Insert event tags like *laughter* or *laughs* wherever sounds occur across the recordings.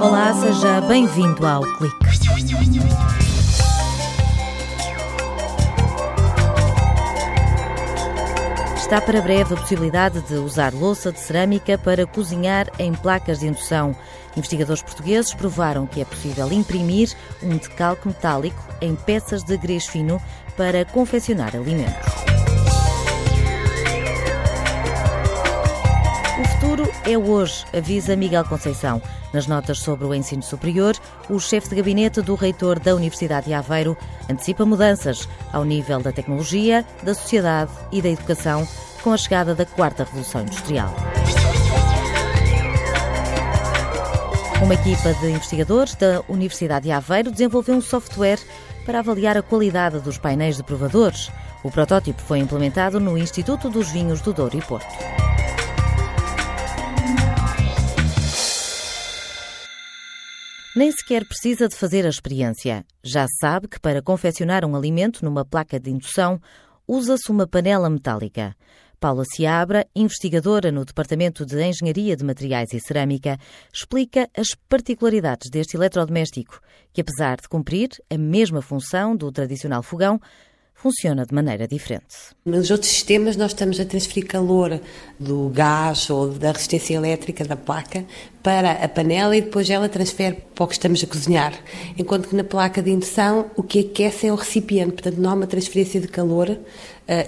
Olá, seja bem-vindo ao Clique. Está para breve a possibilidade de usar louça de cerâmica para cozinhar em placas de indução. Investigadores portugueses provaram que é possível imprimir um decalque metálico em peças de grês fino para confeccionar alimentos. O futuro é hoje, avisa Miguel Conceição. Nas notas sobre o ensino superior, o chefe de gabinete do reitor da Universidade de Aveiro antecipa mudanças ao nível da tecnologia, da sociedade e da educação com a chegada da quarta revolução industrial. Uma equipa de investigadores da Universidade de Aveiro desenvolveu um software para avaliar a qualidade dos painéis de provadores. O protótipo foi implementado no Instituto dos Vinhos do Douro e Porto. Nem sequer precisa de fazer a experiência. Já sabe que para confeccionar um alimento numa placa de indução usa-se uma panela metálica. Paula Seabra, investigadora no Departamento de Engenharia de Materiais e Cerâmica, explica as particularidades deste eletrodoméstico, que apesar de cumprir a mesma função do tradicional fogão, funciona de maneira diferente. Nos outros sistemas, nós estamos a transferir calor do gás ou da resistência elétrica da placa para a panela e depois ela transfere para o que estamos a cozinhar. Enquanto que na placa de indução, o que aquece é o recipiente, portanto, não há uma transferência de calor uh,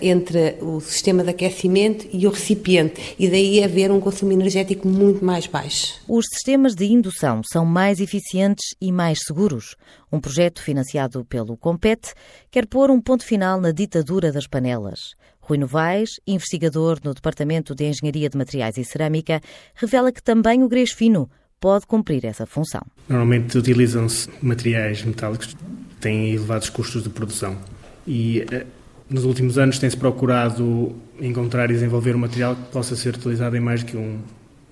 entre o sistema de aquecimento e o recipiente, e daí haver um consumo energético muito mais baixo. Os sistemas de indução são mais eficientes e mais seguros. Um projeto financiado pelo Compete quer pôr um ponto final na ditadura das panelas. Rui Novaes, investigador no Departamento de Engenharia de Materiais e Cerâmica, revela que também o grês fino pode cumprir essa função. Normalmente utilizam-se materiais metálicos que têm elevados custos de produção e eh, nos últimos anos tem-se procurado encontrar e desenvolver um material que possa ser utilizado em mais que um,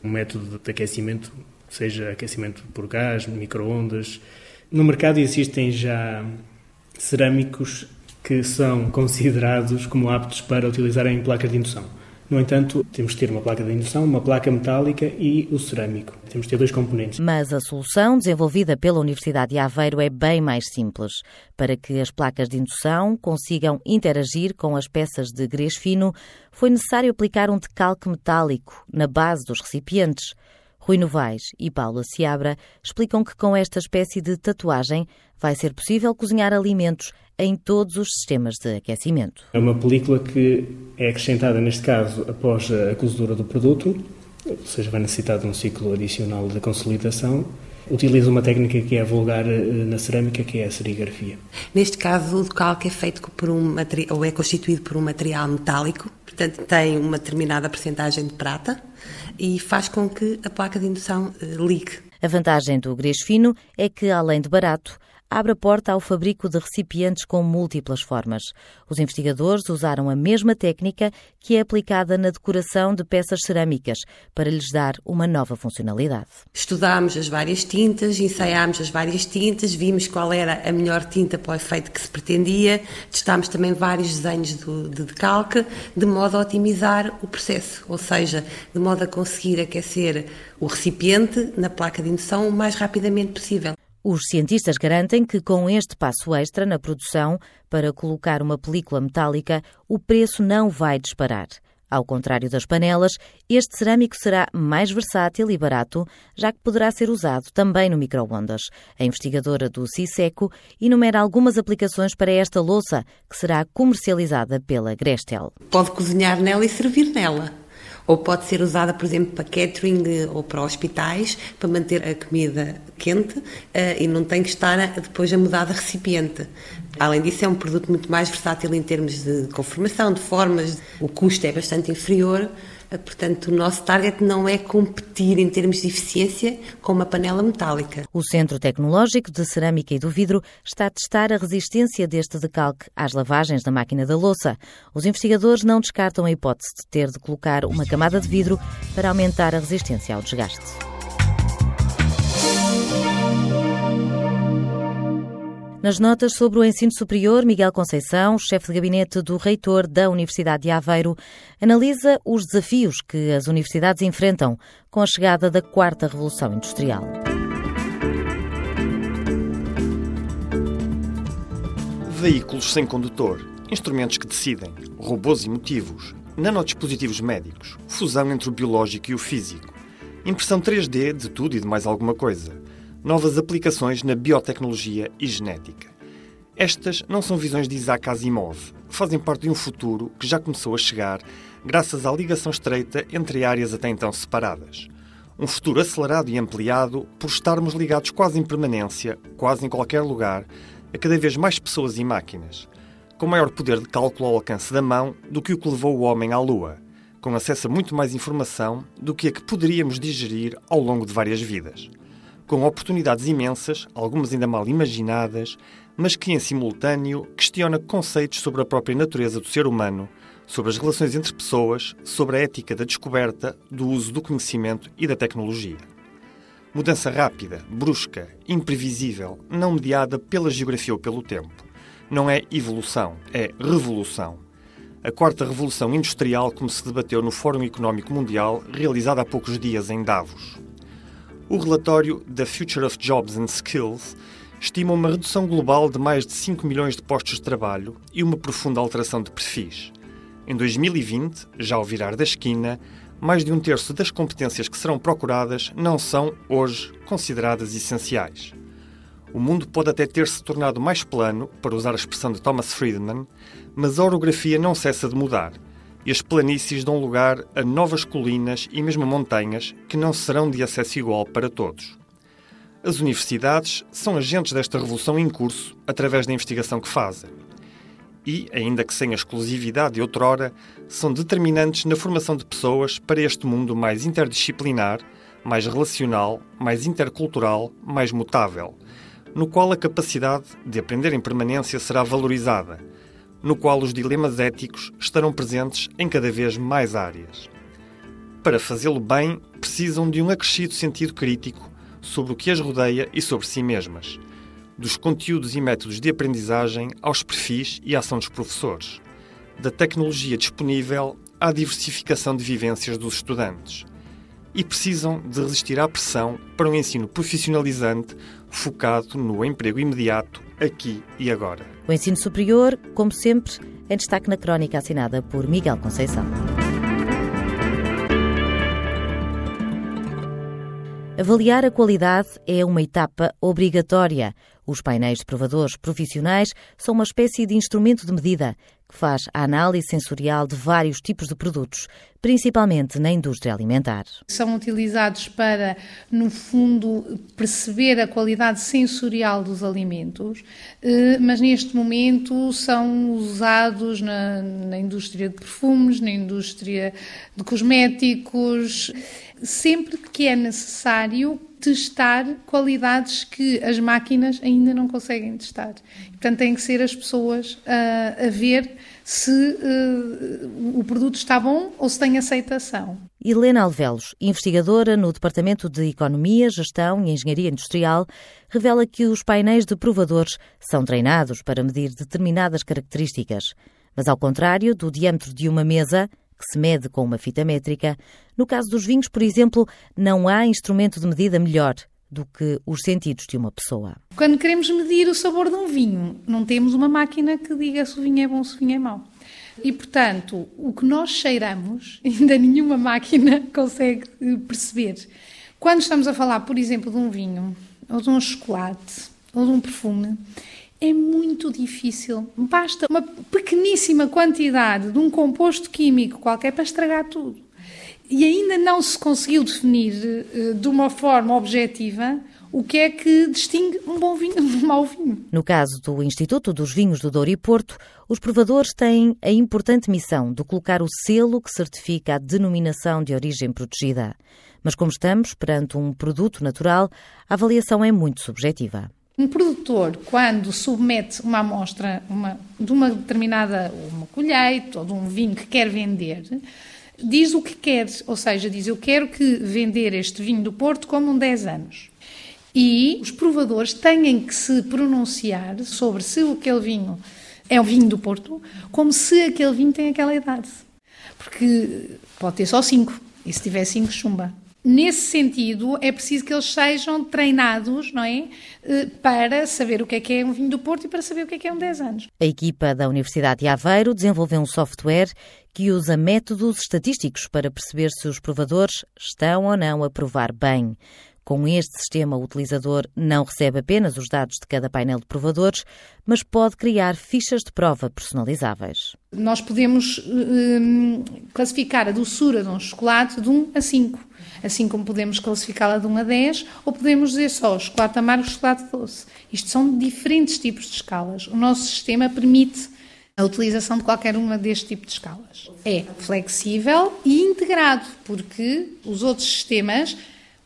um método de aquecimento, seja aquecimento por gás, microondas. No mercado existem já cerâmicos que são considerados como aptos para utilizar em placas de indução. No entanto, temos de ter uma placa de indução, uma placa metálica e o cerâmico. Temos de ter dois componentes. Mas a solução desenvolvida pela Universidade de Aveiro é bem mais simples. Para que as placas de indução consigam interagir com as peças de grês fino, foi necessário aplicar um decalque metálico na base dos recipientes. Rui Novaes e Paula Seabra explicam que com esta espécie de tatuagem vai ser possível cozinhar alimentos em todos os sistemas de aquecimento. É uma película que é acrescentada, neste caso, após a cozedura do produto, ou seja, vai necessitar de um ciclo adicional de consolidação. Utiliza uma técnica que é vulgar eh, na cerâmica, que é a serigrafia. Neste caso, o decalque é feito por um material, ou é constituído por um material metálico, portanto tem uma determinada percentagem de prata e faz com que a placa de indução eh, ligue. A vantagem do grês fino é que, além de barato, abre a porta ao fabrico de recipientes com múltiplas formas. Os investigadores usaram a mesma técnica que é aplicada na decoração de peças cerâmicas para lhes dar uma nova funcionalidade. Estudámos as várias tintas, ensaiámos as várias tintas, vimos qual era a melhor tinta para o efeito que se pretendia, testámos também vários desenhos de decalque, de modo a otimizar o processo, ou seja, de modo a conseguir aquecer o recipiente na placa de indução o mais rapidamente possível. Os cientistas garantem que, com este passo extra na produção para colocar uma película metálica, o preço não vai disparar. Ao contrário das panelas, este cerâmico será mais versátil e barato, já que poderá ser usado também no microondas. A investigadora do CISECO enumera algumas aplicações para esta louça, que será comercializada pela Grestel. Pode cozinhar nela e servir nela ou pode ser usada, por exemplo, para catering eh, ou para hospitais, para manter a comida quente uh, e não tem que estar a, depois a mudar de recipiente. Além disso, é um produto muito mais versátil em termos de conformação, de formas, o custo é bastante inferior Portanto, o nosso target não é competir em termos de eficiência com uma panela metálica. O Centro Tecnológico de Cerâmica e do Vidro está a testar a resistência deste decalque às lavagens da máquina da louça. Os investigadores não descartam a hipótese de ter de colocar uma camada de vidro para aumentar a resistência ao desgaste. Nas notas sobre o ensino superior, Miguel Conceição, chefe de gabinete do reitor da Universidade de Aveiro, analisa os desafios que as universidades enfrentam com a chegada da quarta revolução industrial. Veículos sem condutor, instrumentos que decidem, robôs emotivos, nanodispositivos médicos, fusão entre o biológico e o físico, impressão 3D de tudo e de mais alguma coisa novas aplicações na biotecnologia e genética. Estas não são visões de Isaac Asimov, fazem parte de um futuro que já começou a chegar graças à ligação estreita entre áreas até então separadas. Um futuro acelerado e ampliado por estarmos ligados quase em permanência, quase em qualquer lugar, a cada vez mais pessoas e máquinas, com maior poder de cálculo ao alcance da mão do que o que levou o homem à Lua, com acesso a muito mais informação do que a que poderíamos digerir ao longo de várias vidas com oportunidades imensas, algumas ainda mal imaginadas, mas que, em simultâneo, questiona conceitos sobre a própria natureza do ser humano, sobre as relações entre pessoas, sobre a ética da descoberta, do uso do conhecimento e da tecnologia. Mudança rápida, brusca, imprevisível, não mediada pela geografia ou pelo tempo. Não é evolução, é revolução. A quarta revolução industrial, como se debateu no Fórum Económico Mundial, realizado há poucos dias em Davos. O relatório The Future of Jobs and Skills estima uma redução global de mais de 5 milhões de postos de trabalho e uma profunda alteração de perfis. Em 2020, já ao virar da esquina, mais de um terço das competências que serão procuradas não são, hoje, consideradas essenciais. O mundo pode até ter se tornado mais plano, para usar a expressão de Thomas Friedman, mas a orografia não cessa de mudar e as planícies dão lugar a novas colinas e mesmo montanhas que não serão de acesso igual para todos. As universidades são agentes desta revolução em curso através da investigação que fazem. E, ainda que sem a exclusividade de outrora, são determinantes na formação de pessoas para este mundo mais interdisciplinar, mais relacional, mais intercultural, mais mutável, no qual a capacidade de aprender em permanência será valorizada no qual os dilemas éticos estarão presentes em cada vez mais áreas. Para fazê-lo bem, precisam de um acrescido sentido crítico sobre o que as rodeia e sobre si mesmas, dos conteúdos e métodos de aprendizagem aos perfis e ação dos professores, da tecnologia disponível à diversificação de vivências dos estudantes. E precisam de resistir à pressão para um ensino profissionalizante focado no emprego imediato, aqui e agora. O ensino superior, como sempre, em destaque na crónica assinada por Miguel Conceição. Avaliar a qualidade é uma etapa obrigatória. Os painéis de provadores profissionais são uma espécie de instrumento de medida que faz a análise sensorial de vários tipos de produtos, principalmente na indústria alimentar. São utilizados para, no fundo, perceber a qualidade sensorial dos alimentos, eh, mas neste momento são usados na, na indústria de perfumes, na indústria de cosméticos sempre que é necessário testar qualidades que as máquinas ainda não conseguem testar. Portanto, têm que ser as pessoas uh, a ver se uh, o produto está bom ou se tem aceitação. Helena Alvelos, investigadora no Departamento de Economia, Gestão e Engenharia Industrial, revela que os painéis de provadores são treinados para medir determinadas características. Mas, ao contrário do diâmetro de uma mesa, que se mede com uma fita métrica. No caso dos vinhos, por exemplo, não há instrumento de medida melhor do que os sentidos de uma pessoa. Quando queremos medir o sabor de um vinho, não temos uma máquina que diga se o vinho é bom ou se o vinho é mau. E, portanto, o que nós cheiramos, *laughs* ainda nenhuma máquina consegue perceber. Quando estamos a falar, por exemplo, de um vinho, ou de um chocolate, ou de um perfume, é muito difícil. Basta uma pequeníssima quantidade de um composto químico qualquer para estragar tudo. E ainda não se conseguiu definir eh, de uma forma objetiva o que é que distingue um bom vinho de um mau vinho. No caso do Instituto dos Vinhos do Douro e Porto, os provadores têm a importante missão de colocar o selo que certifica a denominação de origem protegida. Mas como estamos perante um produto natural, a avaliação é muito subjetiva. Um produtor, quando submete uma amostra uma, de uma determinada uma colheita ou de um vinho que quer vender, diz o que quer, ou seja, diz eu quero que vender este vinho do Porto como um 10 anos. E os provadores têm que se pronunciar sobre se aquele vinho é o vinho do Porto, como se aquele vinho tem aquela idade. Porque pode ter só 5, e se tiver 5, chumba. Nesse sentido, é preciso que eles sejam treinados, não é? Eh, para saber o que é que é um vinho do Porto e para saber o que é que é um 10 anos. A equipa da Universidade de Aveiro desenvolveu um software que usa métodos estatísticos para perceber se os provadores estão ou não a provar bem. Com este sistema, o utilizador não recebe apenas os dados de cada painel de provadores, mas pode criar fichas de prova personalizáveis. Nós podemos hum, classificar a doçura de um chocolate de 1 a 5, assim como podemos classificá-la de 1 a 10, ou podemos dizer só chocolate amargo, chocolate doce. Isto são diferentes tipos de escalas. O nosso sistema permite a utilização de qualquer uma deste tipo de escalas. É flexível e integrado, porque os outros sistemas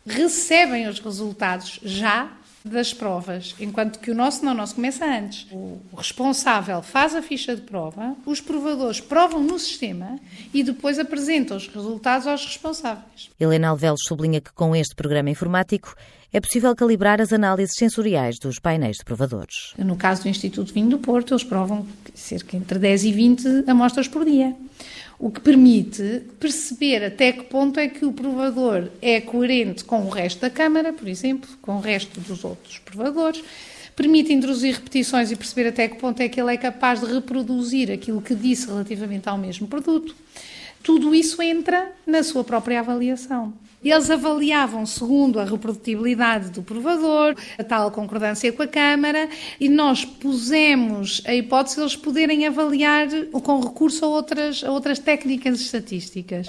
recebem os resultados já das provas, enquanto que o nosso não, o nosso começa antes. O responsável faz a ficha de prova, os provadores provam no sistema e depois apresentam os resultados aos responsáveis. Helena Alvelos sublinha que com este programa informático é possível calibrar as análises sensoriais dos painéis de provadores. No caso do Instituto Vinho do Porto, eles provam cerca entre 10 e 20 amostras por dia o que permite perceber até que ponto é que o provador é coerente com o resto da Câmara, por exemplo, com o resto dos outros provadores, permite introduzir repetições e perceber até que ponto é que ele é capaz de reproduzir aquilo que disse relativamente ao mesmo produto. Tudo isso entra na sua própria avaliação. Eles avaliavam segundo a reprodutibilidade do provador, a tal concordância com a Câmara, e nós pusemos a hipótese de eles poderem avaliar com recurso a outras, a outras técnicas estatísticas.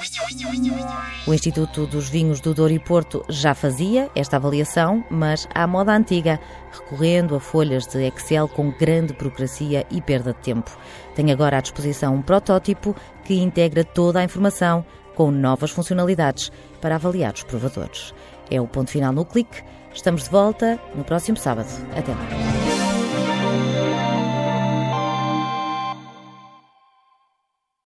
O Instituto dos Vinhos do Douro e Porto já fazia esta avaliação, mas à moda antiga, recorrendo a folhas de Excel com grande burocracia e perda de tempo. Tem agora à disposição um protótipo que integra toda a informação com novas funcionalidades para avaliar os provadores. É o ponto final no clique. Estamos de volta no próximo sábado. Até lá.